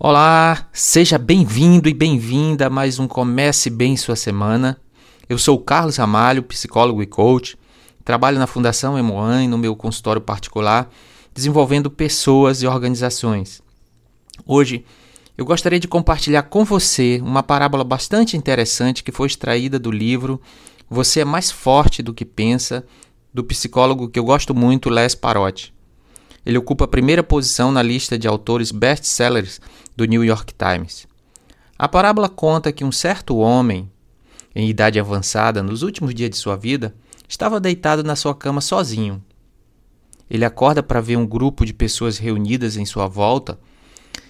Olá, seja bem-vindo e bem-vinda a mais um Comece Bem Sua Semana. Eu sou o Carlos Ramalho, psicólogo e coach. Trabalho na Fundação Emoan no meu consultório particular, desenvolvendo pessoas e organizações. Hoje, eu gostaria de compartilhar com você uma parábola bastante interessante que foi extraída do livro Você é mais forte do que pensa, do psicólogo que eu gosto muito, Les Parotti. Ele ocupa a primeira posição na lista de autores best-sellers do New York Times. A parábola conta que um certo homem, em idade avançada, nos últimos dias de sua vida, estava deitado na sua cama sozinho. Ele acorda para ver um grupo de pessoas reunidas em sua volta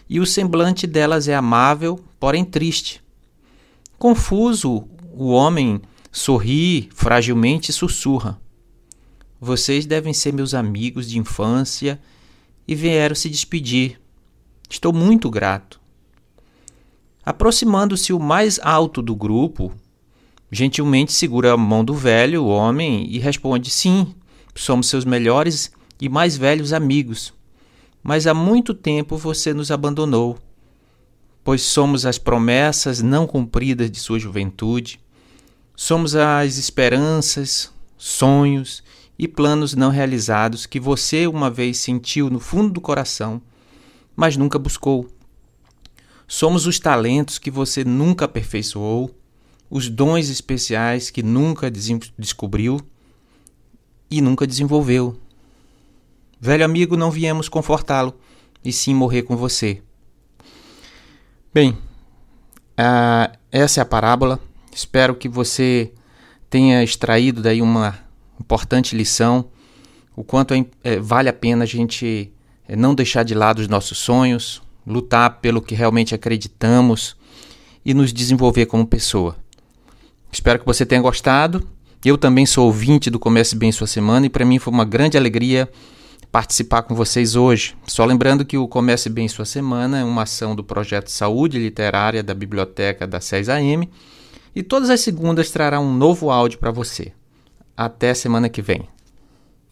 e o semblante delas é amável, porém triste. Confuso, o homem sorri fragilmente e sussurra: vocês devem ser meus amigos de infância e vieram se despedir. Estou muito grato. Aproximando-se o mais alto do grupo, gentilmente segura a mão do velho homem e responde: Sim, somos seus melhores e mais velhos amigos. Mas há muito tempo você nos abandonou, pois somos as promessas não cumpridas de sua juventude, somos as esperanças, sonhos e planos não realizados que você uma vez sentiu no fundo do coração, mas nunca buscou. Somos os talentos que você nunca aperfeiçoou, os dons especiais que nunca descobriu e nunca desenvolveu. Velho amigo, não viemos confortá-lo, e sim morrer com você. Bem, uh, essa é a parábola. Espero que você tenha extraído daí uma importante lição, o quanto é, é, vale a pena a gente é, não deixar de lado os nossos sonhos, lutar pelo que realmente acreditamos e nos desenvolver como pessoa. Espero que você tenha gostado. Eu também sou ouvinte do Comece Bem Sua Semana e para mim foi uma grande alegria participar com vocês hoje. Só lembrando que o Comece Bem Sua Semana é uma ação do projeto Saúde Literária da Biblioteca da 6AM e todas as segundas trará um novo áudio para você. Até semana que vem.